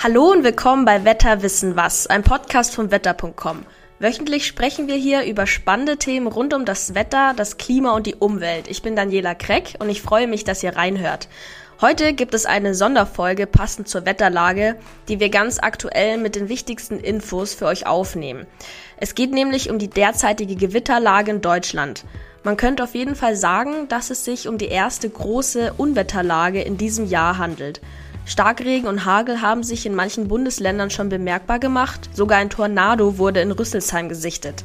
Hallo und willkommen bei Wetter wissen was, ein Podcast von wetter.com. Wöchentlich sprechen wir hier über spannende Themen rund um das Wetter, das Klima und die Umwelt. Ich bin Daniela Kreck und ich freue mich, dass ihr reinhört. Heute gibt es eine Sonderfolge passend zur Wetterlage, die wir ganz aktuell mit den wichtigsten Infos für euch aufnehmen. Es geht nämlich um die derzeitige Gewitterlage in Deutschland. Man könnte auf jeden Fall sagen, dass es sich um die erste große Unwetterlage in diesem Jahr handelt. Starkregen und Hagel haben sich in manchen Bundesländern schon bemerkbar gemacht, sogar ein Tornado wurde in Rüsselsheim gesichtet.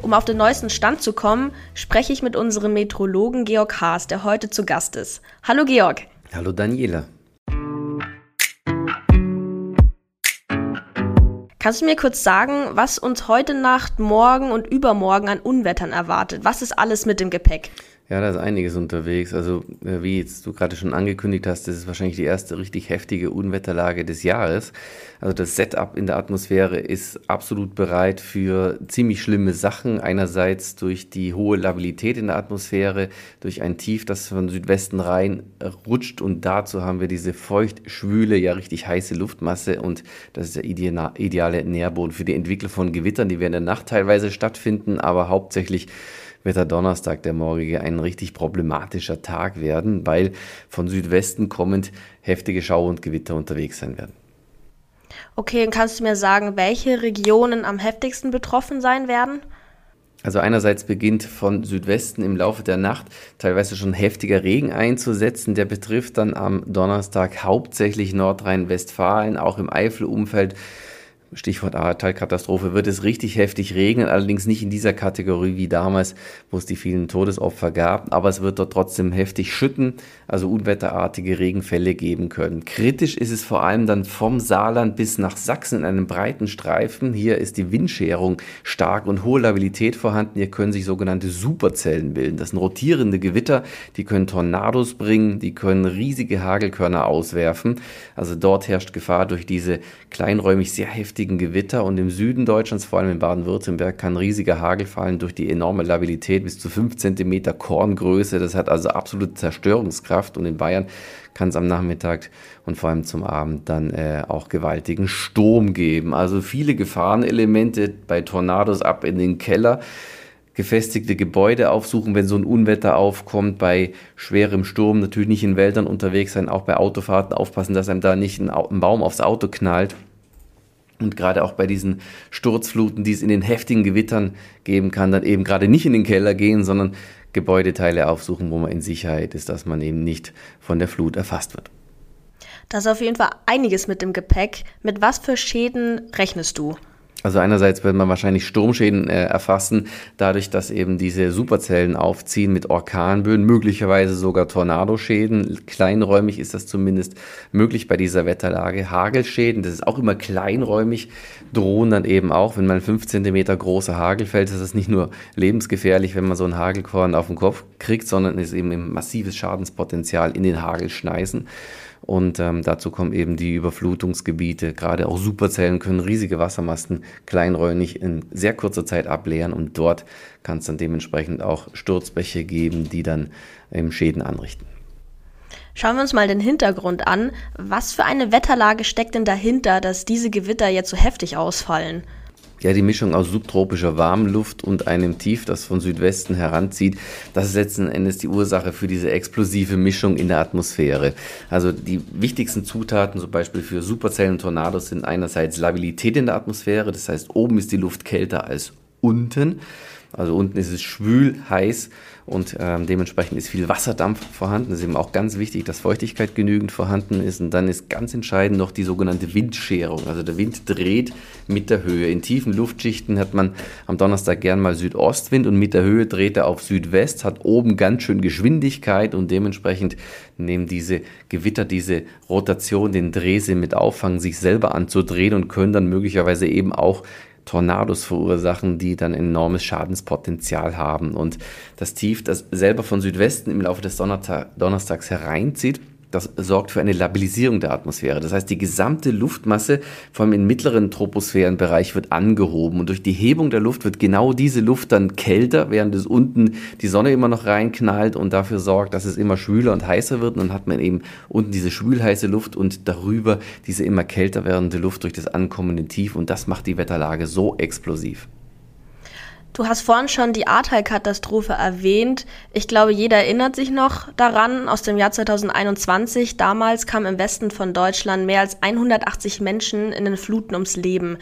Um auf den neuesten Stand zu kommen, spreche ich mit unserem Meteorologen Georg Haas, der heute zu Gast ist. Hallo Georg. Hallo Daniela. Kannst du mir kurz sagen, was uns heute Nacht, morgen und übermorgen an Unwettern erwartet? Was ist alles mit dem Gepäck? Ja, da ist einiges unterwegs. Also, äh, wie jetzt du gerade schon angekündigt hast, das ist wahrscheinlich die erste richtig heftige Unwetterlage des Jahres. Also das Setup in der Atmosphäre ist absolut bereit für ziemlich schlimme Sachen. Einerseits durch die hohe Labilität in der Atmosphäre, durch ein Tief, das von Südwesten rein rutscht und dazu haben wir diese feucht, schwüle, ja richtig heiße Luftmasse und das ist der ideale Nährboden für die Entwicklung von Gewittern, die werden in der Nacht teilweise stattfinden, aber hauptsächlich wird der Donnerstag, der morgige, ein richtig problematischer Tag werden, weil von Südwesten kommend heftige Schau und Gewitter unterwegs sein werden. Okay, und kannst du mir sagen, welche Regionen am heftigsten betroffen sein werden? Also einerseits beginnt von Südwesten im Laufe der Nacht teilweise schon heftiger Regen einzusetzen. Der betrifft dann am Donnerstag hauptsächlich Nordrhein-Westfalen, auch im Eifelumfeld Stichwort Ahrtal-Katastrophe, wird es richtig heftig regnen, allerdings nicht in dieser Kategorie wie damals, wo es die vielen Todesopfer gab, aber es wird dort trotzdem heftig schütten, also unwetterartige Regenfälle geben können. Kritisch ist es vor allem dann vom Saarland bis nach Sachsen in einem breiten Streifen. Hier ist die Windscherung stark und hohe Labilität vorhanden. Hier können sich sogenannte Superzellen bilden. Das sind rotierende Gewitter, die können Tornados bringen, die können riesige Hagelkörner auswerfen. Also dort herrscht Gefahr durch diese kleinräumig sehr heftigen heftigen Gewitter und im Süden Deutschlands, vor allem in Baden-Württemberg, kann riesiger Hagel fallen durch die enorme Labilität bis zu 5 cm Korngröße. Das hat also absolute Zerstörungskraft und in Bayern kann es am Nachmittag und vor allem zum Abend dann äh, auch gewaltigen Sturm geben. Also viele Gefahrenelemente bei Tornados ab in den Keller gefestigte Gebäude aufsuchen, wenn so ein Unwetter aufkommt, bei schwerem Sturm natürlich nicht in Wäldern unterwegs sein, auch bei Autofahrten aufpassen, dass einem da nicht ein, Baum aufs Auto knallt. Und gerade auch bei diesen Sturzfluten, die es in den heftigen Gewittern geben kann, dann eben gerade nicht in den Keller gehen, sondern Gebäudeteile aufsuchen, wo man in Sicherheit ist, dass man eben nicht von der Flut erfasst wird. Das ist auf jeden Fall einiges mit dem Gepäck. Mit was für Schäden rechnest du? Also einerseits wird man wahrscheinlich Sturmschäden äh, erfassen, dadurch, dass eben diese Superzellen aufziehen mit Orkanböen, möglicherweise sogar Tornadoschäden. Kleinräumig ist das zumindest möglich bei dieser Wetterlage. Hagelschäden, das ist auch immer kleinräumig, drohen dann eben auch, wenn man 5 cm große Hagel fällt, ist das nicht nur lebensgefährlich, wenn man so ein Hagelkorn auf den Kopf kriegt, sondern ist eben ein massives Schadenspotenzial in den Hagelschneisen. Und ähm, dazu kommen eben die Überflutungsgebiete. Gerade auch Superzellen können riesige Wassermasten kleinräumig in sehr kurzer Zeit ableeren und dort kann es dann dementsprechend auch Sturzbäche geben, die dann eben Schäden anrichten. Schauen wir uns mal den Hintergrund an. Was für eine Wetterlage steckt denn dahinter, dass diese Gewitter jetzt so heftig ausfallen? Ja, die Mischung aus subtropischer Warmluft und einem Tief, das von Südwesten heranzieht, das ist letzten Endes die Ursache für diese explosive Mischung in der Atmosphäre. Also die wichtigsten Zutaten zum Beispiel für Superzellen und Tornados sind einerseits Labilität in der Atmosphäre, das heißt oben ist die Luft kälter als unten. Also unten ist es schwül, heiß und ähm, dementsprechend ist viel Wasserdampf vorhanden. Es ist eben auch ganz wichtig, dass Feuchtigkeit genügend vorhanden ist. Und dann ist ganz entscheidend noch die sogenannte Windscherung. Also der Wind dreht mit der Höhe. In tiefen Luftschichten hat man am Donnerstag gern mal Südostwind und mit der Höhe dreht er auf Südwest, hat oben ganz schön Geschwindigkeit und dementsprechend nehmen diese Gewitter diese Rotation, den Drehsinn mit auffangen, sich selber anzudrehen und können dann möglicherweise eben auch Tornados verursachen, die dann enormes Schadenspotenzial haben. Und das Tief, das selber von Südwesten im Laufe des Donnerstags hereinzieht, das sorgt für eine Labilisierung der Atmosphäre. Das heißt, die gesamte Luftmasse, vor allem im mittleren Troposphärenbereich, wird angehoben. Und durch die Hebung der Luft wird genau diese Luft dann kälter, während es unten die Sonne immer noch reinknallt und dafür sorgt, dass es immer schwüler und heißer wird. Und dann hat man eben unten diese schwülheiße Luft und darüber diese immer kälter werdende Luft durch das ankommende Tief. Und das macht die Wetterlage so explosiv. Du hast vorhin schon die Ahrtal-Katastrophe erwähnt. Ich glaube, jeder erinnert sich noch daran aus dem Jahr 2021. Damals kamen im Westen von Deutschland mehr als 180 Menschen in den Fluten ums Leben.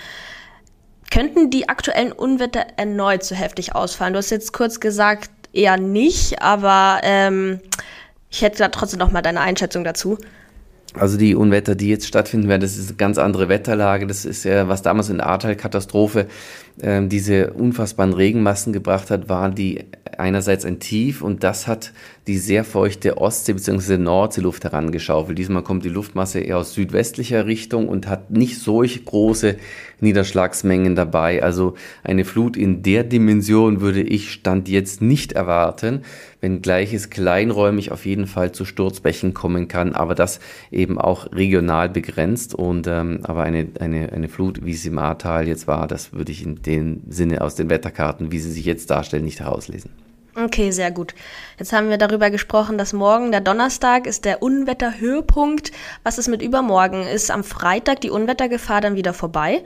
Könnten die aktuellen Unwetter erneut so heftig ausfallen? Du hast jetzt kurz gesagt, eher nicht, aber ähm, ich hätte da trotzdem noch mal deine Einschätzung dazu. Also die Unwetter, die jetzt stattfinden werden, das ist eine ganz andere Wetterlage. Das ist ja, was damals in der Ahrtal-Katastrophe äh, diese unfassbaren Regenmassen gebracht hat, war die einerseits ein Tief und das hat die sehr feuchte Ostsee- bzw. Nordseeluft herangeschaufelt. Diesmal kommt die Luftmasse eher aus südwestlicher Richtung und hat nicht solch große Niederschlagsmengen dabei. Also eine Flut in der Dimension würde ich Stand jetzt nicht erwarten, wenngleich es kleinräumig auf jeden Fall zu Sturzbächen kommen kann, aber das eben auch regional begrenzt. Und ähm, aber eine, eine, eine Flut, wie sie im Ahrtal jetzt war, das würde ich in dem Sinne aus den Wetterkarten, wie sie sich jetzt darstellen, nicht herauslesen. Okay, sehr gut. Jetzt haben wir darüber gesprochen, dass morgen der Donnerstag ist der Unwetterhöhepunkt. Was ist mit übermorgen? Ist am Freitag die Unwettergefahr dann wieder vorbei?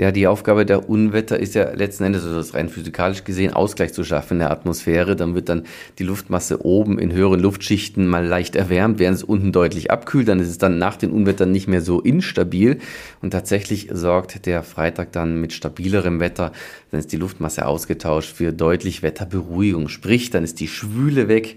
Ja, die Aufgabe der Unwetter ist ja letzten Endes, also das rein physikalisch gesehen, Ausgleich zu schaffen in der Atmosphäre. Dann wird dann die Luftmasse oben in höheren Luftschichten mal leicht erwärmt, während es unten deutlich abkühlt. Dann ist es dann nach den Unwettern nicht mehr so instabil. Und tatsächlich sorgt der Freitag dann mit stabilerem Wetter, dann ist die Luftmasse ausgetauscht für deutlich Wetterberuhigung. Sprich, dann ist die Schwüle weg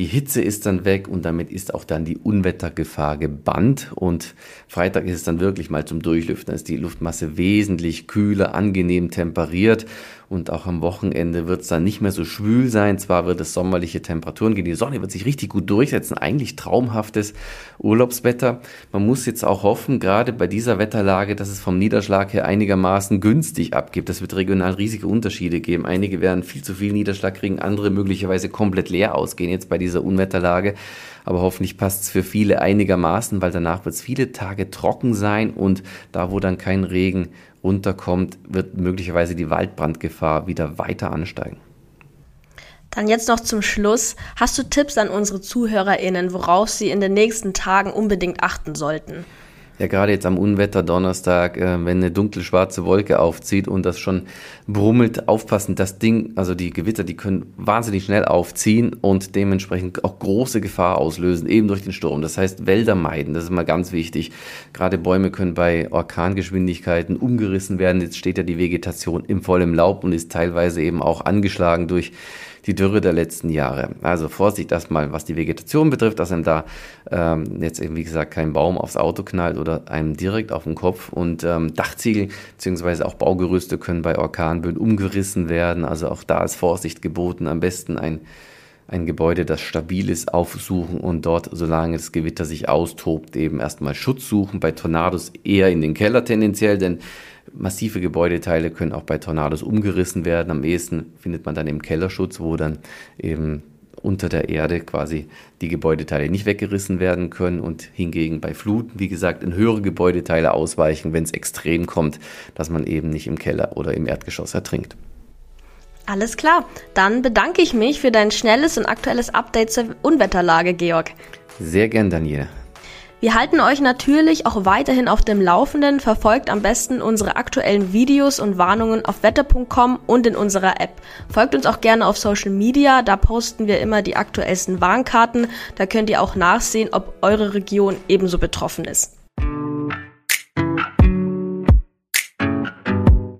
die Hitze ist dann weg und damit ist auch dann die Unwettergefahr gebannt. Und Freitag ist es dann wirklich mal zum Durchlüften. Da ist die Luftmasse wesentlich kühler, angenehm temperiert und auch am Wochenende wird es dann nicht mehr so schwül sein. Zwar wird es sommerliche Temperaturen gehen, die Sonne wird sich richtig gut durchsetzen. Eigentlich traumhaftes Urlaubswetter. Man muss jetzt auch hoffen, gerade bei dieser Wetterlage, dass es vom Niederschlag her einigermaßen günstig abgibt. Das wird regional riesige Unterschiede geben. Einige werden viel zu viel Niederschlag kriegen, andere möglicherweise komplett leer ausgehen jetzt bei dieser Unwetterlage. Aber hoffentlich passt es für viele einigermaßen, weil danach wird es viele Tage trocken sein und da, wo dann kein Regen runterkommt, wird möglicherweise die Waldbrandgefahr wieder weiter ansteigen. Dann jetzt noch zum Schluss. Hast du Tipps an unsere ZuhörerInnen, worauf sie in den nächsten Tagen unbedingt achten sollten? Ja gerade jetzt am Unwetter Donnerstag, äh, wenn eine dunkle schwarze Wolke aufzieht und das schon brummelt, aufpassen, das Ding, also die Gewitter, die können wahnsinnig schnell aufziehen und dementsprechend auch große Gefahr auslösen, eben durch den Sturm. Das heißt, Wälder meiden, das ist mal ganz wichtig. Gerade Bäume können bei Orkangeschwindigkeiten umgerissen werden. Jetzt steht ja die Vegetation im vollen Laub und ist teilweise eben auch angeschlagen durch die Dürre der letzten Jahre. Also Vorsicht erstmal, was die Vegetation betrifft, dass einem da ähm, jetzt eben, wie gesagt, kein Baum aufs Auto knallt oder einem direkt auf den Kopf. Und ähm, Dachziegel bzw. auch Baugerüste können bei Orkanböen umgerissen werden. Also auch da ist Vorsicht geboten. Am besten ein ein Gebäude, das stabil ist, aufsuchen und dort, solange das Gewitter sich austobt, eben erstmal Schutz suchen. Bei Tornados eher in den Keller tendenziell, denn Massive Gebäudeteile können auch bei Tornados umgerissen werden. Am ehesten findet man dann im Kellerschutz, wo dann eben unter der Erde quasi die Gebäudeteile nicht weggerissen werden können und hingegen bei Fluten, wie gesagt, in höhere Gebäudeteile ausweichen, wenn es extrem kommt, dass man eben nicht im Keller oder im Erdgeschoss ertrinkt. Alles klar, dann bedanke ich mich für dein schnelles und aktuelles Update zur Unwetterlage, Georg. Sehr gern, Daniel. Wir halten euch natürlich auch weiterhin auf dem Laufenden. Verfolgt am besten unsere aktuellen Videos und Warnungen auf wetter.com und in unserer App. Folgt uns auch gerne auf Social Media, da posten wir immer die aktuellsten Warnkarten. Da könnt ihr auch nachsehen, ob eure Region ebenso betroffen ist.